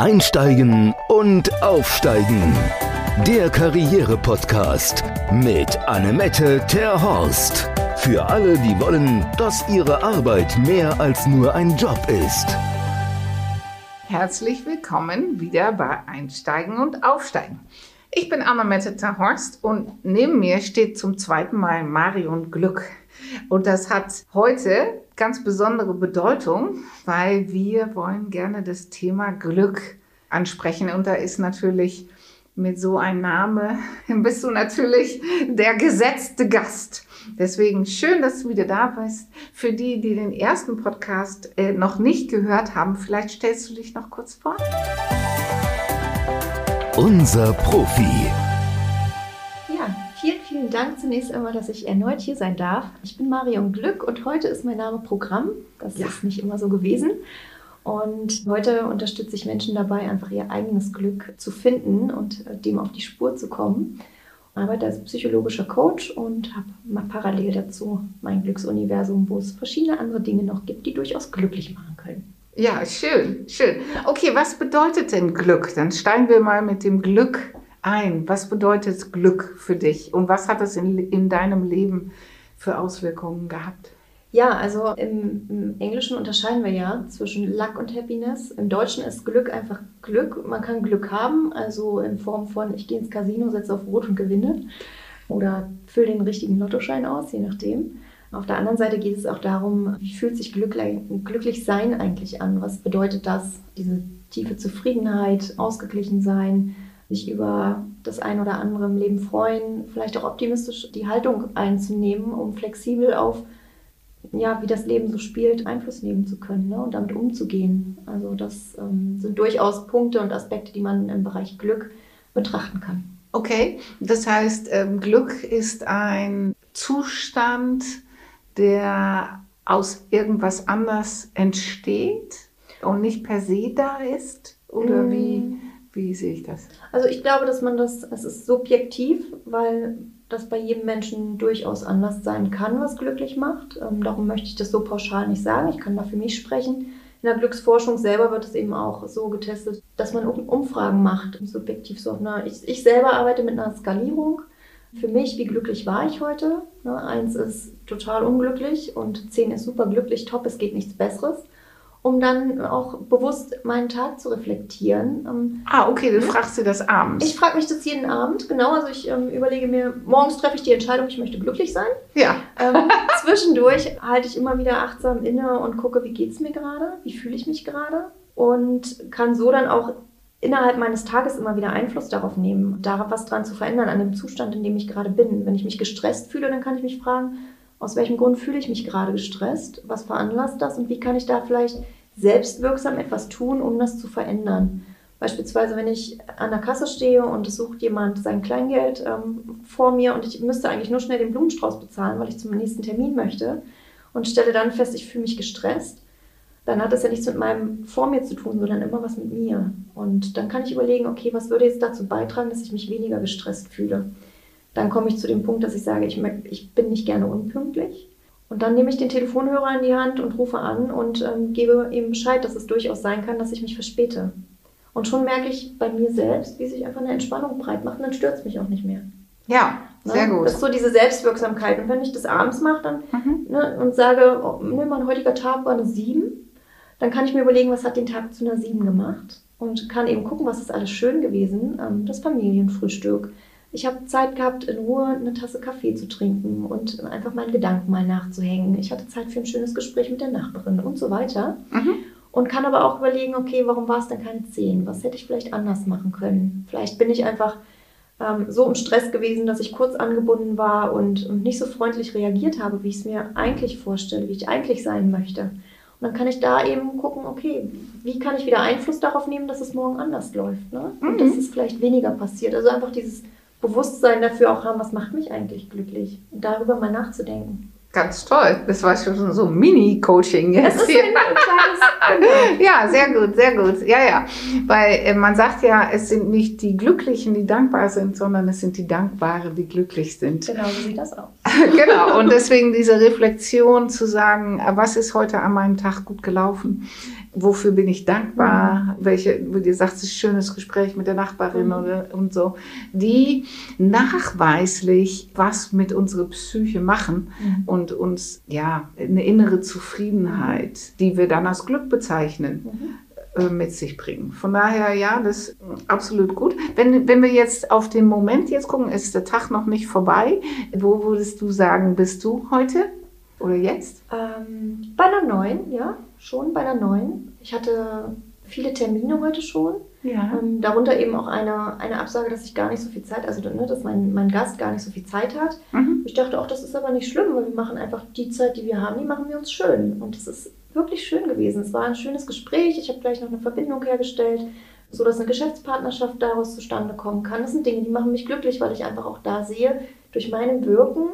Einsteigen und Aufsteigen. Der Karriere-Podcast mit Annemette Terhorst. Für alle, die wollen, dass ihre Arbeit mehr als nur ein Job ist. Herzlich willkommen wieder bei Einsteigen und Aufsteigen. Ich bin Annemette Terhorst und neben mir steht zum zweiten Mal Marion Glück. Und das hat heute ganz besondere Bedeutung, weil wir wollen gerne das Thema Glück ansprechen. Und da ist natürlich mit so einem Name, bist du natürlich der gesetzte Gast. Deswegen schön, dass du wieder da bist. Für die, die den ersten Podcast äh, noch nicht gehört haben, vielleicht stellst du dich noch kurz vor. Unser Profi. Vielen, Dank zunächst einmal, dass ich erneut hier sein darf. Ich bin Marion Glück und heute ist mein Name Programm. Das ja. ist nicht immer so gewesen. Und heute unterstütze ich Menschen dabei, einfach ihr eigenes Glück zu finden und äh, dem auf die Spur zu kommen. Ich arbeite als psychologischer Coach und habe parallel dazu mein Glücksuniversum, wo es verschiedene andere Dinge noch gibt, die durchaus glücklich machen können. Ja, schön, schön. Okay, was bedeutet denn Glück? Dann steigen wir mal mit dem Glück ein? Was bedeutet Glück für dich und was hat es in, in deinem Leben für Auswirkungen gehabt? Ja, also im, im, Englischen unterscheiden wir ja zwischen Luck und Happiness. Im Deutschen ist Glück einfach Glück. Man kann Glück haben, also in Form von ich gehe ins Casino, setze auf Rot und gewinne oder fülle den richtigen Lottoschein aus, je nachdem. Auf der anderen Seite geht es auch darum, wie fühlt sich glücklich, glücklich sein eigentlich an? Was bedeutet das? Diese tiefe Zufriedenheit, ausgeglichen sein, sich über das ein oder andere im Leben freuen, vielleicht auch optimistisch die Haltung einzunehmen, um flexibel auf, ja, wie das Leben so spielt, Einfluss nehmen zu können ne, und damit umzugehen. Also das ähm, sind durchaus Punkte und Aspekte, die man im Bereich Glück betrachten kann. Okay, das heißt, ähm, Glück ist ein Zustand, der aus irgendwas anders entsteht und nicht per se da ist? Oder mm. wie? Wie sehe ich das? Also ich glaube, dass man das, es ist subjektiv, weil das bei jedem Menschen durchaus anders sein kann, was glücklich macht. Ähm, darum möchte ich das so pauschal nicht sagen. Ich kann da für mich sprechen. In der Glücksforschung selber wird es eben auch so getestet, dass man Umfragen macht, subjektiv so. Na, ich, ich selber arbeite mit einer Skalierung. Für mich, wie glücklich war ich heute? Ne, eins ist total unglücklich und zehn ist super glücklich, top, es geht nichts Besseres um dann auch bewusst meinen Tag zu reflektieren. Ähm, ah, okay, du fragst dir das abends. Ich frage mich das jeden Abend, genau. Also ich ähm, überlege mir, morgens treffe ich die Entscheidung, ich möchte glücklich sein. Ja. Ähm, zwischendurch halte ich immer wieder achtsam inne und gucke, wie geht es mir gerade, wie fühle ich mich gerade und kann so dann auch innerhalb meines Tages immer wieder Einfluss darauf nehmen, darauf was dran zu verändern, an dem Zustand, in dem ich gerade bin. Wenn ich mich gestresst fühle, dann kann ich mich fragen, aus welchem Grund fühle ich mich gerade gestresst? Was veranlasst das? Und wie kann ich da vielleicht selbstwirksam etwas tun, um das zu verändern? Beispielsweise, wenn ich an der Kasse stehe und es sucht jemand sein Kleingeld ähm, vor mir und ich müsste eigentlich nur schnell den Blumenstrauß bezahlen, weil ich zum nächsten Termin möchte und stelle dann fest, ich fühle mich gestresst, dann hat das ja nichts mit meinem vor mir zu tun, sondern immer was mit mir. Und dann kann ich überlegen, okay, was würde jetzt dazu beitragen, dass ich mich weniger gestresst fühle? Dann komme ich zu dem Punkt, dass ich sage, ich, ich bin nicht gerne unpünktlich. Und dann nehme ich den Telefonhörer in die Hand und rufe an und ähm, gebe ihm Bescheid, dass es durchaus sein kann, dass ich mich verspäte. Und schon merke ich bei mir selbst, wie sich einfach eine Entspannung breit macht und dann stört es mich auch nicht mehr. Ja, ne? sehr gut. Das ist so diese Selbstwirksamkeit. Und wenn ich das abends mache dann, mhm. ne, und sage, oh, ne, mein heutiger Tag war eine 7, dann kann ich mir überlegen, was hat den Tag zu einer 7 gemacht und kann eben gucken, was ist alles schön gewesen. Ähm, das Familienfrühstück, ich habe Zeit gehabt, in Ruhe eine Tasse Kaffee zu trinken und einfach meinen Gedanken mal nachzuhängen. Ich hatte Zeit für ein schönes Gespräch mit der Nachbarin und so weiter. Mhm. Und kann aber auch überlegen, okay, warum war es denn keine 10? Was hätte ich vielleicht anders machen können? Vielleicht bin ich einfach ähm, so im Stress gewesen, dass ich kurz angebunden war und, und nicht so freundlich reagiert habe, wie ich es mir eigentlich vorstelle, wie ich eigentlich sein möchte. Und dann kann ich da eben gucken, okay, wie kann ich wieder Einfluss darauf nehmen, dass es morgen anders läuft? Ne? Und mhm. dass es vielleicht weniger passiert. Also einfach dieses Bewusstsein dafür auch haben, was macht mich eigentlich glücklich darüber mal nachzudenken. Ganz toll. Das war schon so Mini-Coaching jetzt. Das ist hier. ein kleines ja, sehr gut, sehr gut. Ja, ja. Weil äh, man sagt ja, es sind nicht die Glücklichen, die dankbar sind, sondern es sind die Dankbaren, die glücklich sind. Genau, so sieht das aus. genau, und deswegen diese Reflexion zu sagen, was ist heute an meinem Tag gut gelaufen? Wofür bin ich dankbar? Mhm. Welche, wo du sagst, schönes Gespräch mit der Nachbarin mhm. oder, und so, die nachweislich was mit unserer Psyche machen mhm. und uns, ja, eine innere Zufriedenheit, die wir dann als Glück bezeichnen, mhm. Äh, mit sich bringen. Von daher, ja, das ist absolut gut. Wenn, wenn wir jetzt auf den Moment jetzt gucken, ist der Tag noch nicht vorbei. Wo würdest du sagen, bist du heute oder jetzt? Ähm, bei einer neuen, ja, schon bei einer neuen. Ich hatte viele Termine heute schon. Ja. Ähm, darunter eben auch eine, eine Absage, dass ich gar nicht so viel Zeit, also ne, dass mein, mein Gast gar nicht so viel Zeit hat. Mhm. Ich dachte auch, das ist aber nicht schlimm, weil wir machen einfach die Zeit, die wir haben, die machen wir uns schön. Und das ist wirklich schön gewesen. Es war ein schönes Gespräch. Ich habe gleich noch eine Verbindung hergestellt, so dass eine Geschäftspartnerschaft daraus zustande kommen kann. Das sind Dinge, die machen mich glücklich, weil ich einfach auch da sehe, durch meinem Wirken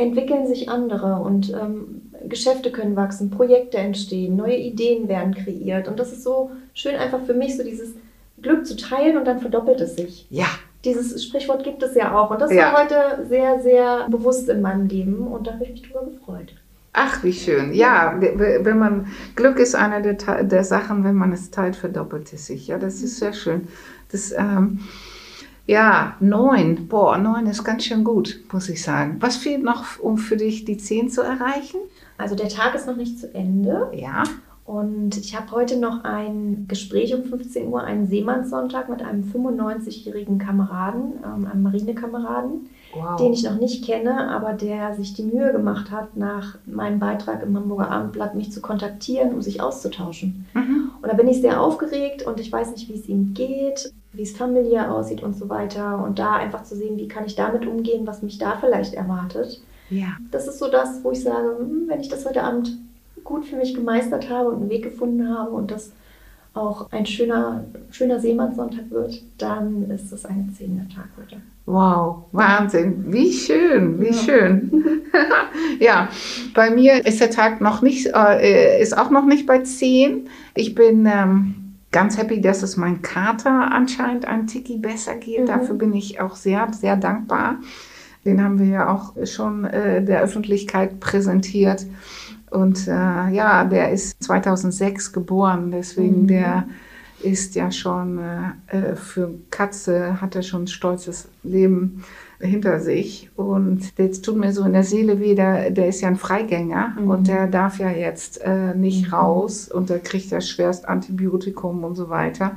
entwickeln sich andere und ähm, Geschäfte können wachsen, Projekte entstehen, neue Ideen werden kreiert. Und das ist so schön einfach für mich, so dieses Glück zu teilen und dann verdoppelt es sich. Ja. Dieses Sprichwort gibt es ja auch. Und das ja. war heute sehr, sehr bewusst in meinem Leben und da habe ich mich drüber gefreut. Ach, wie schön. Ja, wenn man Glück ist eine der, der Sachen, wenn man es teilt, verdoppelt es sich. Ja, das ist sehr schön. Das, ähm, ja, neun. Boah, neun ist ganz schön gut, muss ich sagen. Was fehlt noch, um für dich die zehn zu erreichen? Also der Tag ist noch nicht zu Ende. Ja. Und ich habe heute noch ein Gespräch um 15 Uhr, einen Seemannssonntag mit einem 95-jährigen Kameraden, ähm, einem Marinekameraden wow. den ich noch nicht kenne, aber der sich die Mühe gemacht hat, nach meinem Beitrag im Hamburger Abendblatt mich zu kontaktieren, um sich auszutauschen. Mhm. Und da bin ich sehr aufgeregt und ich weiß nicht, wie es ihm geht, wie es familiär aussieht und so weiter. Und da einfach zu sehen, wie kann ich damit umgehen, was mich da vielleicht erwartet. Ja. Das ist so das, wo ich sage, hm, wenn ich das heute Abend gut für mich gemeistert habe und einen Weg gefunden habe und das auch ein schöner, schöner Seemannssonntag wird, dann ist es ein zehner Tag heute. Wow, Wahnsinn. Wie schön, wie ja. schön. ja, bei mir ist der Tag noch nicht, äh, ist auch noch nicht bei 10. Ich bin ähm, ganz happy, dass es mein Kater anscheinend ein Tiki besser geht. Mhm. Dafür bin ich auch sehr, sehr dankbar. Den haben wir ja auch schon äh, der Öffentlichkeit präsentiert. Und äh, ja, der ist 2006 geboren, deswegen mhm. der ist ja schon äh, äh, für Katze, hat er schon ein stolzes Leben hinter sich. Und jetzt tut mir so in der Seele weh, der, der ist ja ein Freigänger mhm. und der darf ja jetzt äh, nicht mhm. raus und da kriegt er schwerst Antibiotikum und so weiter.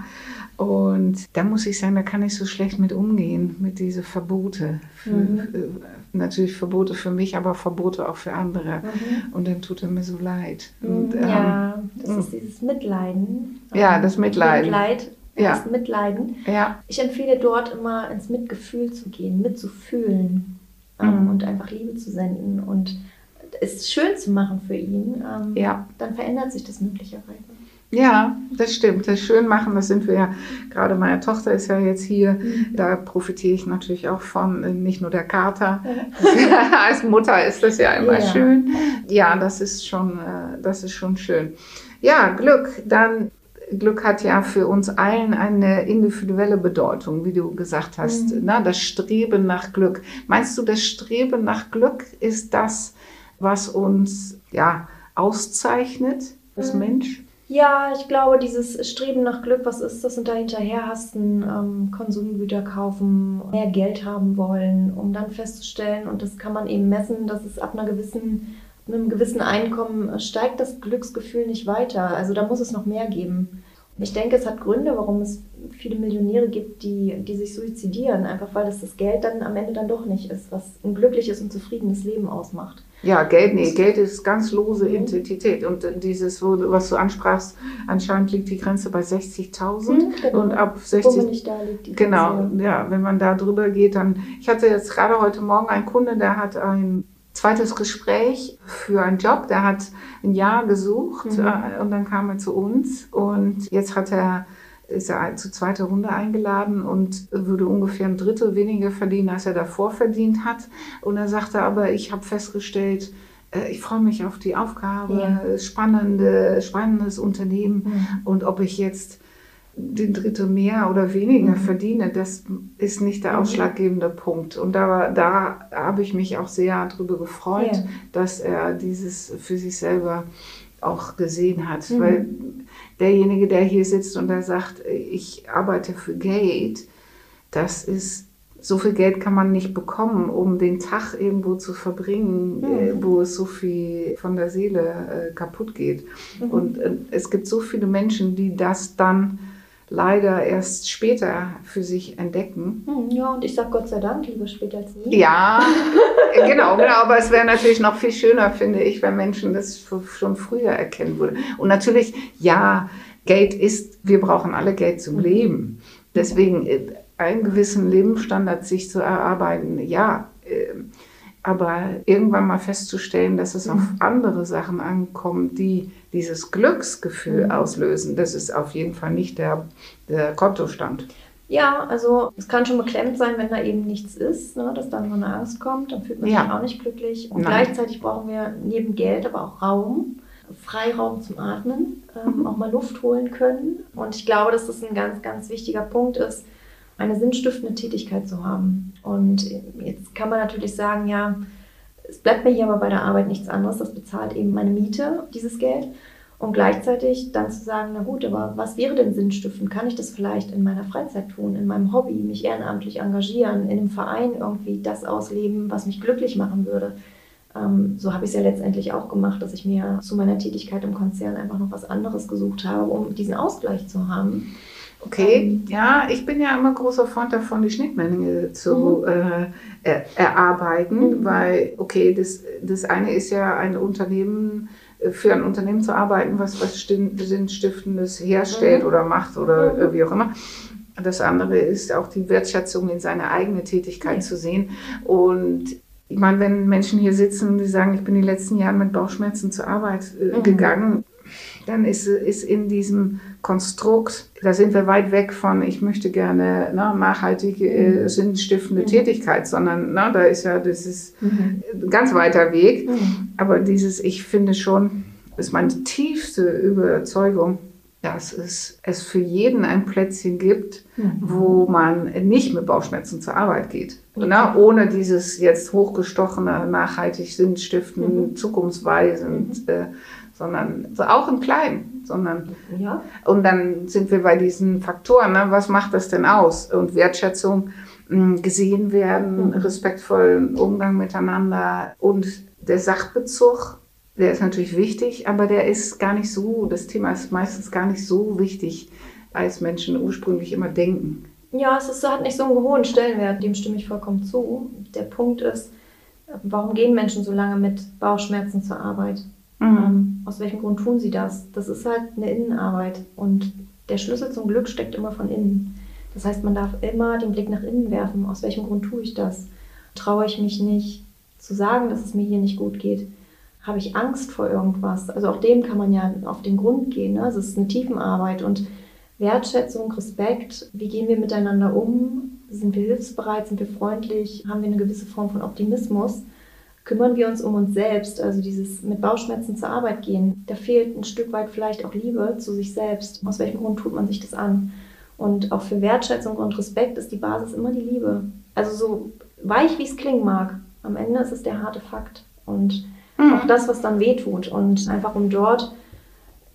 Und da muss ich sagen, da kann ich so schlecht mit umgehen, mit diesen Verbote. Für, mhm. für, natürlich Verbote für mich, aber Verbote auch für andere. Mhm. Und dann tut er mir so leid. Und, mhm, ja, ähm, das ist dieses Mitleiden. Ja, das Mitleiden. Mitleid, ja. das Mitleiden. Ja. Ich empfehle dort immer ins Mitgefühl zu gehen, mitzufühlen ähm, mhm. und einfach Liebe zu senden und es schön zu machen für ihn. Ähm, ja. Dann verändert sich das möglicherweise. Ja, das stimmt. Das schön machen, das sind wir ja, gerade meine Tochter ist ja jetzt hier, mhm. da profitiere ich natürlich auch von, nicht nur der Kater. Als Mutter ist das ja immer ja. schön. Ja, das ist schon, äh, das ist schon schön. Ja, Glück. Dann Glück hat ja für uns allen eine individuelle Bedeutung, wie du gesagt hast. Mhm. Na, das Streben nach Glück. Meinst du, das Streben nach Glück ist das, was uns ja auszeichnet als mhm. Mensch? Ja, ich glaube, dieses Streben nach Glück, was ist das und da hinterher hast, ähm, Konsumgüter kaufen, mehr Geld haben wollen, um dann festzustellen, und das kann man eben messen, dass es ab einer gewissen, einem gewissen Einkommen äh, steigt das Glücksgefühl nicht weiter. Also da muss es noch mehr geben. Ich denke, es hat Gründe, warum es viele Millionäre gibt, die, die sich suizidieren, einfach weil das das Geld dann am Ende dann doch nicht ist, was ein glückliches und zufriedenes Leben ausmacht. Ja, Geld, nee, Geld ist ganz lose mhm. Identität. Und dieses, was du ansprachst, anscheinend liegt die Grenze bei 60.000. Mhm, genau. Und ab 60. Wo nicht da liegt die genau, Grenze. Genau, ja, wenn man da drüber geht, dann. Ich hatte jetzt gerade heute Morgen einen Kunde, der hat ein zweites Gespräch für einen Job. Der hat ein Jahr gesucht mhm. Äh, und dann kam er zu uns. Und jetzt hat er ist er zu zweiter Runde eingeladen und würde ungefähr ein Drittel weniger verdienen, als er davor verdient hat. Und er sagte aber, ich habe festgestellt, äh, ich freue mich auf die Aufgabe, ja. spannende, spannendes Unternehmen. Mhm. Und ob ich jetzt den Drittel mehr oder weniger Mhm. verdiene, das ist nicht der Mhm. ausschlaggebende Punkt. Und da, da habe ich mich auch sehr drüber gefreut, Ja. dass er dieses für sich selber auch gesehen hat. Mhm. Weil derjenige, der hier sitzt und der sagt, ich arbeite für Geld, das ist, so viel Geld kann man nicht bekommen, um den Tag irgendwo zu verbringen, Mhm. äh, wo es so viel von der Seele äh, kaputt geht. Mhm. Und äh, es gibt so viele Menschen, die das dann leider erst später für sich entdecken. Hm, Ja, und ich sag Gott sei Dank, lieber später als nie. Ja, genau, genau. Aber es wäre natürlich noch viel schöner, finde ich, wenn Menschen das schon früher erkennen würden. Und natürlich, ja, Geld ist, wir brauchen alle Geld zum Leben. Deswegen äh, einen gewissen Lebensstandard sich zu erarbeiten, ja. äh, Aber irgendwann mal festzustellen, dass es auf andere Sachen ankommt, die dieses Glücksgefühl Mhm. auslösen, das ist auf jeden Fall nicht der, der Kontostand. Ja, also es kann schon beklemmt sein, wenn da eben nichts ist, ne, dass dann so eine Angst kommt, dann fühlt man Ja. sich auch nicht glücklich. Und Nein. gleichzeitig brauchen wir neben Geld aber auch Raum, Freiraum zum Atmen, ähm, Mhm. auch mal Luft holen können. Und ich glaube, dass das ein ganz, ganz wichtiger Punkt ist, eine sinnstiftende Tätigkeit zu haben. Und jetzt kann man natürlich sagen, ja, es bleibt mir hier aber bei der Arbeit nichts anderes, das bezahlt eben meine Miete, dieses Geld. Und gleichzeitig dann zu sagen, na gut, aber was wäre denn sinnstiftend? Kann ich das vielleicht in meiner Freizeit tun, in meinem Hobby, mich ehrenamtlich engagieren, in einem Verein irgendwie das ausleben, was mich glücklich machen würde? Ähm, so habe ich es ja letztendlich auch gemacht, dass ich mir zu meiner Tätigkeit im Konzern einfach noch was anderes gesucht habe, um diesen Ausgleich zu haben. Okay, ja, ich bin ja immer großer Freund davon, die Schnittmenge zu äh, er, erarbeiten, Mhm. weil, okay, das, das eine ist ja ein Unternehmen, äh, für ein Unternehmen zu arbeiten, was was Sinnstiftendes herstellt Mhm. oder macht oder Mhm. äh, wie auch immer. Das andere ist auch die Wertschätzung in seine eigene Tätigkeit Ja. zu sehen. Und ich meine, wenn Menschen hier sitzen, die sagen, ich bin die letzten Jahre mit Bauchschmerzen zur Arbeit äh, Mhm. gegangen, dann ist, ist in diesem Konstrukt, da sind wir weit weg von, ich möchte gerne ne, nachhaltige, äh, sinnstiftende Mhm. Tätigkeit, sondern ne, da ist ja, das ist ein ganz weiter Weg. Mhm. Aber dieses, ich finde schon, ist meine tiefste Überzeugung, dass es, es für jeden ein Plätzchen gibt, Mhm. wo man nicht mit Bauchschmerzen zur Arbeit geht. Ne? Ohne dieses jetzt hochgestochene, nachhaltig sinnstiftend, Mhm. zukunftsweisend, äh, sondern so auch im Kleinen, sondern Ja, und dann sind wir bei diesen Faktoren. Ne? Was macht das denn aus? Und Wertschätzung, mh, gesehen werden, Mhm. respektvollen Umgang miteinander und der Sachbezug, der ist natürlich wichtig, aber der ist gar nicht so, das Thema ist meistens gar nicht so wichtig, als Menschen ursprünglich immer denken. Ja, es ist, hat nicht so einen hohen Stellenwert, dem stimme ich vollkommen zu. Der Punkt ist, warum gehen Menschen so lange mit Bauchschmerzen zur Arbeit? Ähm, aus welchem Grund tun sie das? Das ist halt eine Innenarbeit und der Schlüssel zum Glück steckt immer von innen. Das heißt, man darf immer den Blick nach innen werfen. Aus welchem Grund tue ich das? Traue ich mich nicht zu sagen, dass es mir hier nicht gut geht? Habe ich Angst vor irgendwas? Also auch dem kann man ja auf den Grund gehen. Ne? Es ist eine Tiefenarbeit und Wertschätzung, Respekt, wie gehen wir miteinander um? Sind wir hilfsbereit? Sind wir freundlich? Haben wir eine gewisse Form von Optimismus? Kümmern wir uns um uns selbst? Also dieses mit Bauchschmerzen zur Arbeit gehen, da fehlt ein Stück weit vielleicht auch Liebe zu sich selbst. Aus welchem Grund tut man sich das an? Und auch für Wertschätzung und Respekt ist die Basis immer die Liebe. Also so weich wie es klingen mag, am Ende ist es der harte Fakt. Und auch das, was dann wehtut. Und einfach um dort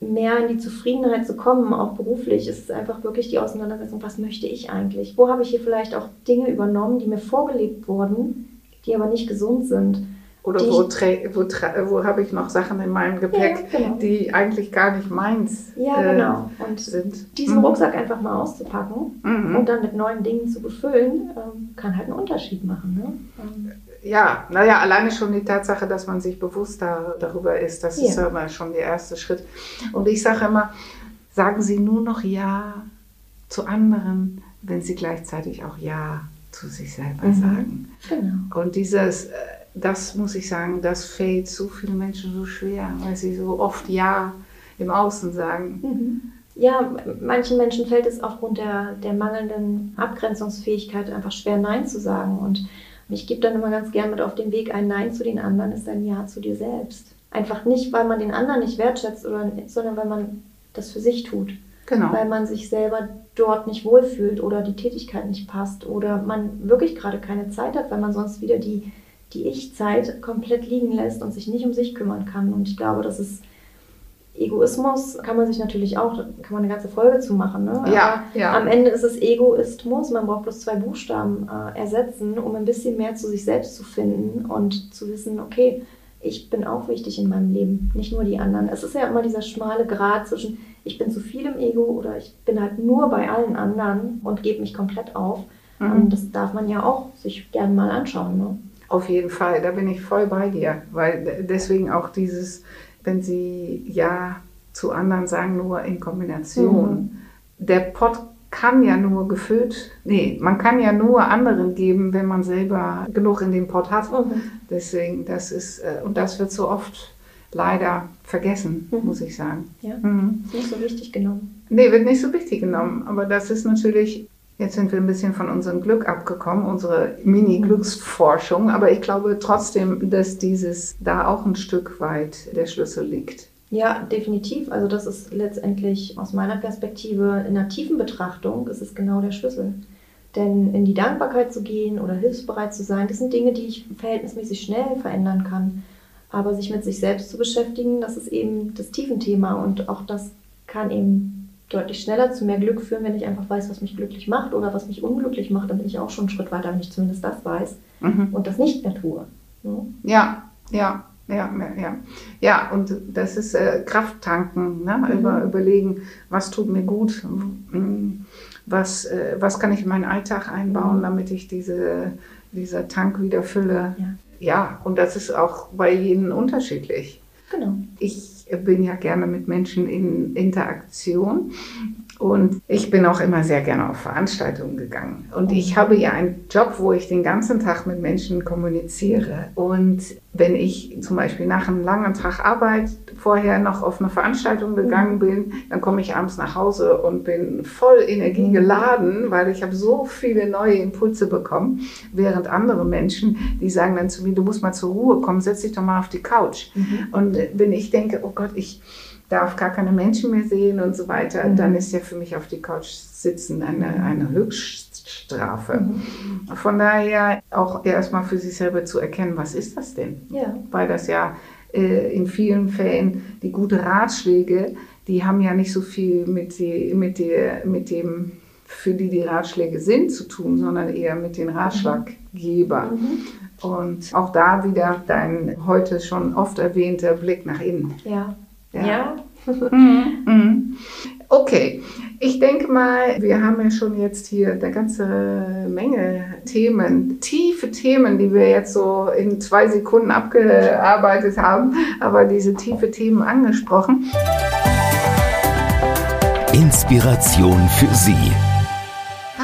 mehr in die Zufriedenheit zu kommen, auch beruflich, ist es einfach wirklich die Auseinandersetzung, was möchte ich eigentlich? Wo habe ich hier vielleicht auch Dinge übernommen, die mir vorgelebt wurden, die aber nicht gesund sind? Oder Die- wo, wo, wo habe ich noch Sachen in meinem Gepäck, Ja, genau. die eigentlich gar nicht meins Ja, äh, genau. Und sind. diesen Mhm. Rucksack einfach mal auszupacken Mhm. und dann mit neuen Dingen zu befüllen, ähm, kann halt einen Unterschied machen. Ne? Ähm, Ja, naja, alleine schon die Tatsache, dass man sich bewusst da, darüber ist, das ist Ja. ja mal schon der erste Schritt. Und ich sage immer, sagen Sie nur noch Ja zu anderen, wenn Sie gleichzeitig auch Ja zu sich selber Mhm. sagen. genau. Und dieses, äh, das muss ich sagen, das fällt so vielen Menschen so schwer, weil sie so oft Ja im Außen sagen. Mhm. Ja, manchen Menschen fällt es aufgrund der, der mangelnden Abgrenzungsfähigkeit einfach schwer, Nein zu sagen. Und ich gebe dann immer ganz gern mit auf den Weg, ein Nein zu den anderen ist ein Ja zu dir selbst. Einfach nicht, weil man den anderen nicht wertschätzt, oder, sondern weil man das für sich tut. Genau. weil man sich selber dort nicht wohlfühlt oder die Tätigkeit nicht passt oder man wirklich gerade keine Zeit hat, weil man sonst wieder die, die Ich-Zeit komplett liegen lässt und sich nicht um sich kümmern kann. Und ich glaube, das ist Egoismus, kann man sich natürlich auch, kann man eine ganze Folge zu machen. Ne? Ja, Aber ja. Am Ende ist es Egoismus, man braucht bloß zwei Buchstaben äh, ersetzen, um ein bisschen mehr zu sich selbst zu finden und zu wissen, okay, ich bin auch wichtig in meinem Leben, nicht nur die anderen. Es ist ja immer dieser schmale Grat zwischen, ich bin zu viel im Ego oder ich bin halt nur bei allen anderen und gebe mich komplett auf. Mhm. Und das darf man ja auch sich gerne mal anschauen. Ne? Auf jeden Fall, da bin ich voll bei dir, weil deswegen auch dieses, wenn sie ja zu anderen sagen, nur in Kombination. Der Pott kann ja nur gefüllt, nee, man kann ja nur anderen geben, wenn man selber genug in dem Pott hat. Deswegen, das ist, äh, und das wird so oft leider vergessen, Mhm. muss ich sagen. Ja, Mhm. ist nicht so wichtig genommen. Nee, wird nicht so wichtig genommen. Aber das ist natürlich, jetzt sind wir ein bisschen von unserem Glück abgekommen, unsere Mini-Glücksforschung. Aber ich glaube trotzdem, dass dieses da auch ein Stück weit der Schlüssel liegt. Ja, definitiv. Also das ist letztendlich aus meiner Perspektive in einer tiefen Betrachtung, ist es genau der Schlüssel. Denn in die Dankbarkeit zu gehen oder hilfsbereit zu sein, das sind Dinge, die ich verhältnismäßig schnell verändern kann. Aber sich mit sich selbst zu beschäftigen, das ist eben das Tiefenthema und auch das kann eben deutlich schneller zu mehr Glück führen, wenn ich einfach weiß, was mich glücklich macht oder was mich unglücklich macht. Dann bin ich auch schon einen Schritt weiter, wenn ich zumindest das weiß Mhm. und das nicht mehr tue. Ne? Ja, ja, ja, ja, ja. Und das ist äh, Krafttanken, ne? Mhm. Über, überlegen, was tut mir gut, mm, was, äh, was kann ich in meinen Alltag einbauen, Mhm. damit ich diese, dieser Tank wieder fülle. Ja. Ja, und das ist auch bei jedem unterschiedlich. Genau. Ich bin ja gerne mit Menschen in Interaktion und ich bin auch immer sehr gerne auf Veranstaltungen gegangen. Und ich habe ja einen Job, wo ich den ganzen Tag mit Menschen kommuniziere. Und wenn ich zum Beispiel nach einem langen Tag Arbeit vorher noch auf eine Veranstaltung gegangen bin, dann komme ich abends nach Hause und bin voll energiegeladen, weil ich habe so viele neue Impulse bekommen, während andere Menschen, die sagen dann zu mir, du musst mal zur Ruhe kommen, setz dich doch mal auf die Couch. Und äh, wenn ich denke, oh Gott, ich darf gar keine Menschen mehr sehen und so weiter, Mhm. dann ist ja für mich auf die Couch sitzen eine, eine Höchststrafe. Mhm. Von daher auch erstmal für sich selber zu erkennen, was ist das denn? Ja. Weil das ja äh, in vielen Fällen die guten Ratschläge, die haben ja nicht so viel mit, die, mit, der, mit dem, für die die Ratschläge sind, zu tun, sondern eher mit den Ratschlaggebern. Mhm. Und auch da wieder dein heute schon oft erwähnter Blick nach innen. Ja. Ja. Ja. Mhm. Okay, ich denke mal, wir haben ja schon jetzt hier eine ganze Menge Themen, tiefe Themen, die wir jetzt so in zwei Sekunden abgearbeitet haben, aber diese tiefe Themen angesprochen. Inspiration für Sie.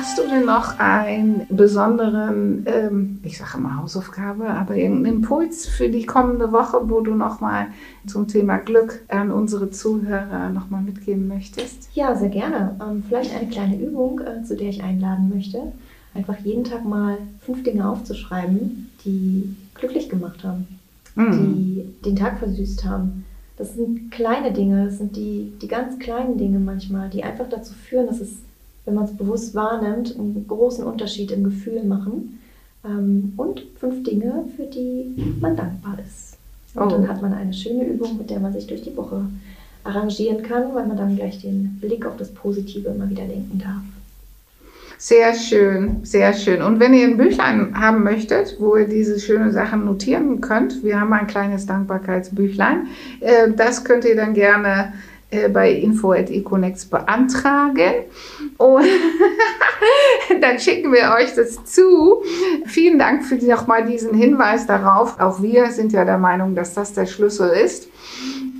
Hast du denn noch einen besonderen, ähm, ich sage immer Hausaufgabe, aber irgendeinen Impuls für die kommende Woche, wo du nochmal zum Thema Glück an unsere Zuhörer nochmal mitgeben möchtest? Ja, sehr gerne. Ähm, vielleicht eine kleine Übung, äh, zu der ich einladen möchte. Einfach jeden Tag mal fünf Dinge aufzuschreiben, die glücklich gemacht haben, Mhm. die den Tag versüßt haben. Das sind kleine Dinge, das sind die, die ganz kleinen Dinge manchmal, die einfach dazu führen, dass es, wenn man es bewusst wahrnimmt, einen großen Unterschied im Gefühl machen. Ähm, und fünf Dinge, für die man dankbar ist. Und Oh. dann hat man eine schöne Übung, mit der man sich durch die Woche arrangieren kann, weil man dann gleich den Blick auf das Positive immer wieder lenken darf. Sehr schön, sehr schön. Und wenn ihr ein Büchlein haben möchtet, wo ihr diese schönen Sachen notieren könnt, wir haben ein kleines Dankbarkeitsbüchlein. Äh, Das könnt ihr dann gerne äh, bei info.econex beantragen. Und dann schicken wir euch das zu. Vielen Dank für nochmal diesen Hinweis darauf. Auch wir sind ja der Meinung, dass das der Schlüssel ist.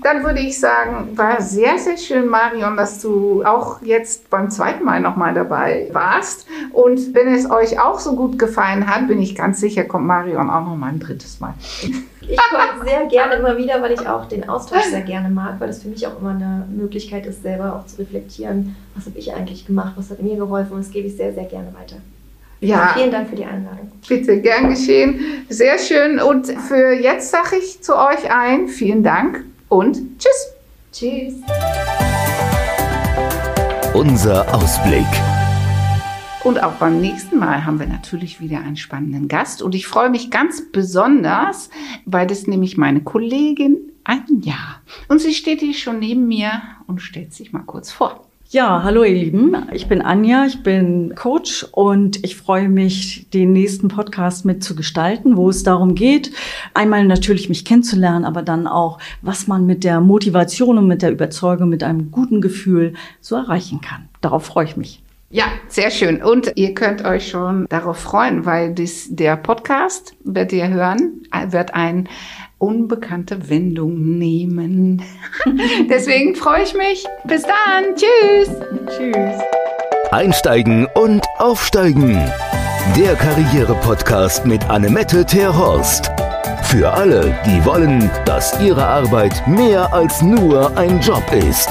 Dann würde ich sagen, war sehr, sehr schön, Marion, dass du auch jetzt beim zweiten Mal nochmal dabei warst. Und wenn es euch auch so gut gefallen hat, bin ich ganz sicher, kommt Marion auch nochmal ein drittes Mal. Ich komme sehr gerne immer wieder, weil ich auch den Austausch sehr gerne mag, weil es für mich auch immer eine Möglichkeit ist, selber auch zu reflektieren, was habe ich eigentlich gemacht, was hat mir geholfen und das gebe ich sehr, sehr gerne weiter. Ja, Vielen Dank für die Einladung. bitte, gern geschehen. Sehr schön. Und für jetzt sage ich zu euch ein, vielen Dank und tschüss. Tschüss. unser Ausblick. Und auch beim nächsten Mal haben wir natürlich wieder einen spannenden Gast. Und ich freue mich ganz besonders, weil das nämlich meine Kollegin Anja. Und sie steht hier schon neben mir und stellt sich mal kurz vor. Ja, hallo ihr Lieben. Ich bin Anja, ich bin Coach und ich freue mich, den nächsten Podcast mit zu gestalten, wo es darum geht, einmal natürlich mich kennenzulernen, aber dann auch, was man mit der Motivation und mit der Überzeugung, mit einem guten Gefühl so erreichen kann. Darauf freue ich mich. Ja, sehr schön. Und ihr könnt euch schon darauf freuen, weil dies, der Podcast, werdet ihr hören, wird ein unbekannte Wendung nehmen. Deswegen freue ich mich. Bis dann. Tschüss. Tschüss. Einsteigen und aufsteigen. Der Karriere-Podcast mit Annemette Terhorst. Für alle, die wollen, dass ihre Arbeit mehr als nur ein Job ist.